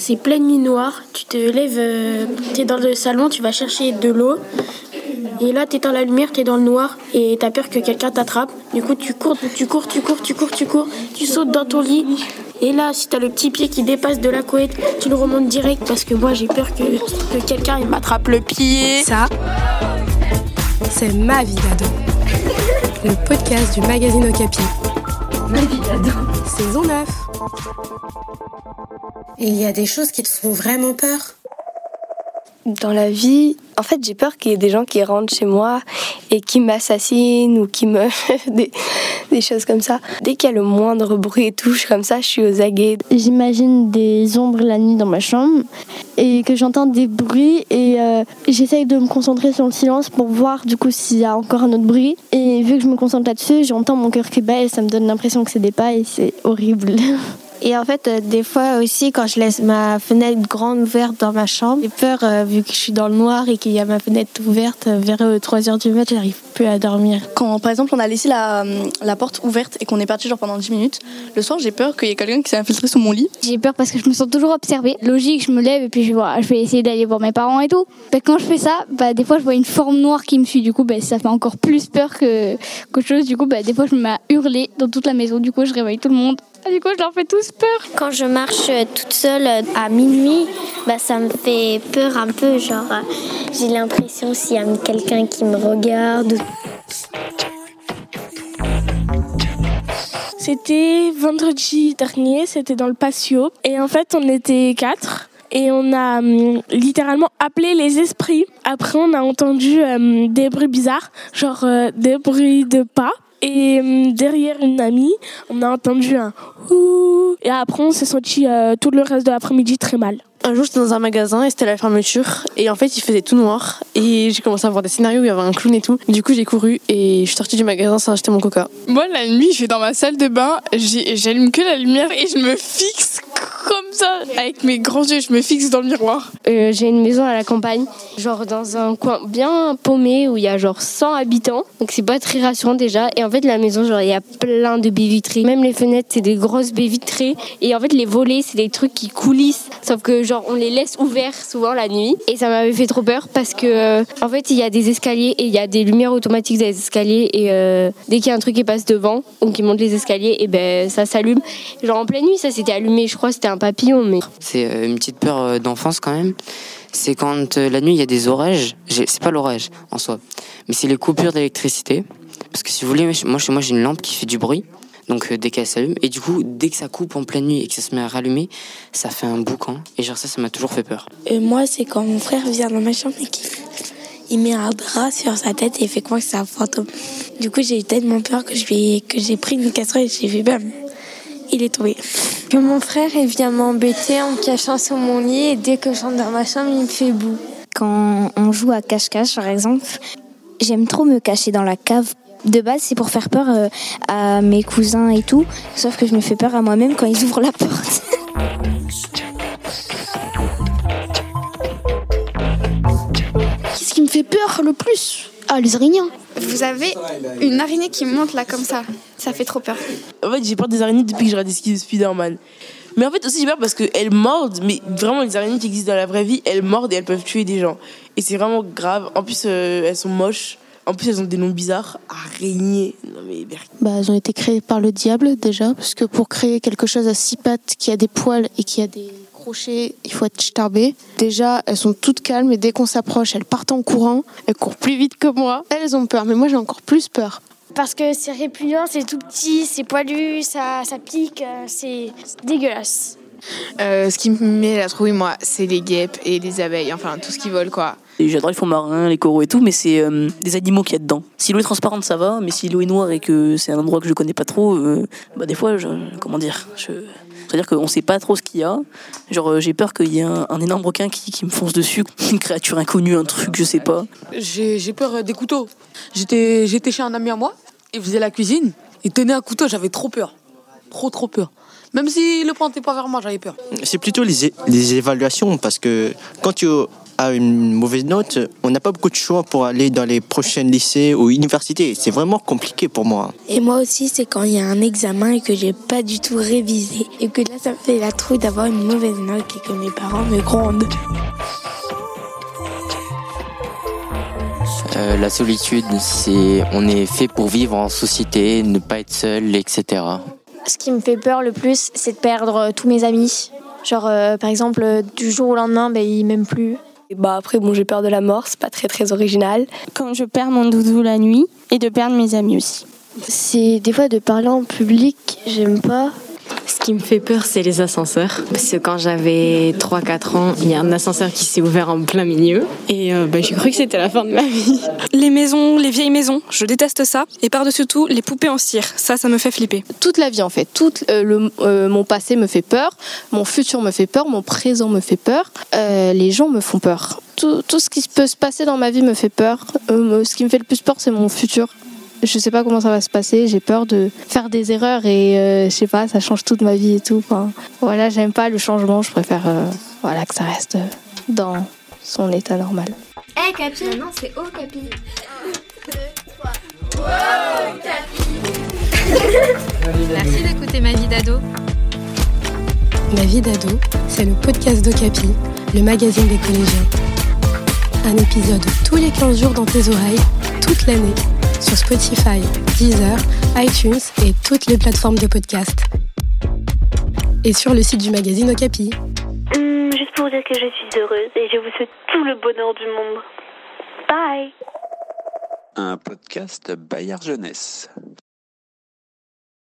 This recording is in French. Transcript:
c'est pleine nuit noire. Tu te lèves, euh, tu es dans le salon, tu vas chercher de l'eau. Et là, tu es dans la lumière, tu es dans le noir et tu as peur que quelqu'un t'attrape. Du coup, tu cours, tu cours, tu cours, tu cours, tu cours. Tu sautes dans ton lit. Et là, si tu as le petit pied qui dépasse de la couette, tu le remontes direct parce que moi, j'ai peur que, que quelqu'un il m'attrape le pied. Ça, c'est ma vie d'ado. Le podcast du magazine Okapi. Ma vie d'ado. Saison 9. Il y a des choses qui te font vraiment peur? Dans la vie, en fait, j'ai peur qu'il y ait des gens qui rentrent chez moi et qui m'assassinent ou qui me. des, des choses comme ça. Dès qu'il y a le moindre bruit et touche comme ça, je suis aux aguets. J'imagine des ombres la nuit dans ma chambre et que j'entends des bruits et euh, j'essaye de me concentrer sur le silence pour voir du coup s'il y a encore un autre bruit. Et vu que je me concentre là-dessus, j'entends mon cœur qui bat et ça me donne l'impression que c'est des pas et c'est horrible. Et en fait, euh, des fois aussi, quand je laisse ma fenêtre grande ouverte dans ma chambre, j'ai peur, euh, vu que je suis dans le noir et qu'il y a ma fenêtre ouverte, euh, vers 3h du matin, j'arrive plus à dormir. Quand, par exemple, on a laissé la, la porte ouverte et qu'on est parti genre pendant 10 minutes, le soir, j'ai peur qu'il y ait quelqu'un qui s'est infiltré sous mon lit. J'ai peur parce que je me sens toujours observée. Logique, je me lève et puis je, vois, je vais essayer d'aller voir mes parents et tout. Bah, quand je fais ça, bah, des fois, je vois une forme noire qui me suit. Du coup, bah, ça fait encore plus peur que, qu'autre chose. Du coup, bah, des fois, je me mets à hurler dans toute la maison. Du coup, je réveille tout le monde. Ah, du coup, je leur fais tous peur. Quand je marche euh, toute seule euh, à minuit, bah, ça me fait peur un peu. Genre, euh, j'ai l'impression s'il y a quelqu'un qui me regarde. C'était vendredi dernier, c'était dans le patio. Et en fait, on était quatre. Et on a hum, littéralement appelé les esprits. Après, on a entendu hum, des bruits bizarres, genre des bruits de pas. Et hum, derrière une amie, on a entendu un ouh. Et après, on s'est senti euh, tout le reste de l'après-midi très mal. Un jour, j'étais dans un magasin et c'était la fermeture. Et en fait, il faisait tout noir. Et j'ai commencé à voir des scénarios où il y avait un clown et tout. Du coup, j'ai couru et je suis sortie du magasin sans acheter mon coca. Moi, la nuit, je vais dans ma salle de bain, j'allume que la lumière et je me fixe comme ça, avec mes grands yeux, je me fixe dans le miroir. Euh, j'ai une maison à la campagne, genre dans un coin bien paumé où il y a genre 100 habitants. Donc c'est pas très rassurant déjà. Et en fait, la maison, genre, il y a plein de baies vitrées. Même les fenêtres, c'est des grosses baies vitrées. Et en fait, les volets, c'est des trucs qui coulissent. Sauf que, genre, on les laisse ouverts souvent la nuit. Et ça m'avait fait trop peur parce que, euh, en fait, il y a des escaliers et il y a des lumières automatiques les escaliers. Et euh, dès qu'il y a un truc qui passe devant ou qui monte les escaliers, et ben ça s'allume. Genre en pleine nuit, ça s'était allumé. Je crois c'était un papillon, mais. C'est euh, une petite peur d'enfance quand même. C'est quand la nuit il y a des orages. C'est pas l'orage en soi, mais c'est les coupures d'électricité. Parce que si vous voulez, moi chez moi j'ai une lampe qui fait du bruit. Donc dès qu'elle s'allume, et du coup, dès que ça coupe en pleine nuit et que ça se met à rallumer, ça fait un boucan. Et genre ça, ça m'a toujours fait peur. Et moi, c'est quand mon frère vient dans ma chambre et qu'il il met un drap sur sa tête et il fait croire que c'est un fantôme. Du coup, j'ai eu tellement peur que j'ai pris une casserole et j'ai fait bam il est tombé. Que mon frère il vient m'embêter en me cachant sur mon lit et dès que je rentre dans ma chambre, il me fait boue. Quand on joue à cache-cache par exemple, j'aime trop me cacher dans la cave. De base, c'est pour faire peur euh, à mes cousins et tout, sauf que je me fais peur à moi-même quand ils ouvrent la porte. Qu'est-ce qui me fait peur le plus? Ah, les araignées. Vous avez une araignée qui monte là comme ça. Ça fait trop peur. En fait, j'ai peur des araignées depuis que j'ai regardé Spider-Man. Mais en fait, aussi, j'ai peur parce qu'elles mordent, mais vraiment, les araignées qui existent dans la vraie vie, elles mordent et elles peuvent tuer des gens. Et c'est vraiment grave. En plus, euh, elles sont moches. En plus, elles ont des noms bizarres. Araignées. Non, mais... Bah, elles ont été créées par le diable, déjà. Parce que pour créer quelque chose à six pattes, qui a des poils et qui a des crochet, il faut être starbé. Déjà, elles sont toutes calmes et dès qu'on s'approche, elles partent en courant. Elles courent plus vite que moi. Elles ont peur, mais moi j'ai encore plus peur. Parce que c'est répugnant, c'est tout petit, c'est poilu, ça, ça pique, euh, c'est dégueulasse. Euh, ce qui me met la trouille, moi, c'est les guêpes et les abeilles, enfin tout ce qui vole, quoi. J'adore les fonds marins, les coraux et tout, mais c'est euh, des animaux qu'il y a dedans. Si l'eau est transparente, ça va, mais si l'eau est noire et que c'est un endroit que je connais pas trop, bah des fois, je, comment dire, je, c'est-à-dire qu'on sait pas trop ce qu'il y a. Genre, euh, j'ai peur qu'il y ait un, énorme requin qui, qui, me fonce dessus, une créature inconnue, un truc, je sais pas. J'ai peur euh, des couteaux. J'étais chez un ami à moi, il faisait la cuisine, il tenait un couteau, j'avais trop peur. Trop, trop peur. Même s'il le pointait pas vers moi, j'avais peur. C'est plutôt les, les évaluations, parce que quand tu a une mauvaise note, on n'a pas beaucoup de choix pour aller dans les prochains lycées ou universités. C'est vraiment compliqué pour moi. Et moi aussi, c'est quand il y a un examen et que j'ai pas du tout révisé. Et que là, ça me fait la trouille d'avoir une mauvaise note et que mes parents me grondent. Euh, la solitude, c'est on est fait pour vivre en société, ne pas être seul, etc. Ce qui me fait peur le plus, c'est de perdre tous mes amis. Genre, euh, par exemple, du jour au lendemain, ben, ils m'aiment plus. Bah après, bon, j'ai peur de la mort, c'est pas très très original. Quand je perds mon doudou la nuit et de perdre mes amis aussi. C'est des fois de parler en public, j'aime pas. Ce qui me fait peur, c'est les ascenseurs. Parce que quand j'avais 3-4 ans, il y a un ascenseur qui s'est ouvert en plein milieu. Et euh, bah, j'ai cru que c'était la fin de ma vie. Les maisons, les vieilles maisons, je déteste ça. Et par-dessus tout, les poupées en cire. Ça, ça me fait flipper. Toute la vie, en fait. Tout euh, le, euh, mon passé me fait peur. Mon futur me fait peur. Mon présent me fait peur. Euh, les gens me font peur. Tout, tout, ce qui peut se passer dans ma vie me fait peur. Euh, ce qui me fait le plus peur, c'est mon futur. Je sais pas comment ça va se passer. J'ai peur de faire des erreurs et euh, je sais pas, ça change toute ma vie et tout. Enfin, voilà, j'aime pas le changement. Je préfère euh, voilà que ça reste dans son état normal. Eh hey, Capi Non, c'est Oh Capi. 1, 2, 3. Wow, Capi Merci d'écouter Ma vie d'ado. Ma vie d'ado, c'est le podcast d'Ocapi, le magazine des collégiens. Un épisode tous les 15 jours dans tes oreilles, toute l'année, sur Spotify, Deezer, iTunes et toutes les plateformes de podcast. Et sur le site du magazine Okapi. Mmh, juste pour dire que je suis heureuse et je vous souhaite tout le bonheur du monde. Bye Un podcast Bayard Jeunesse.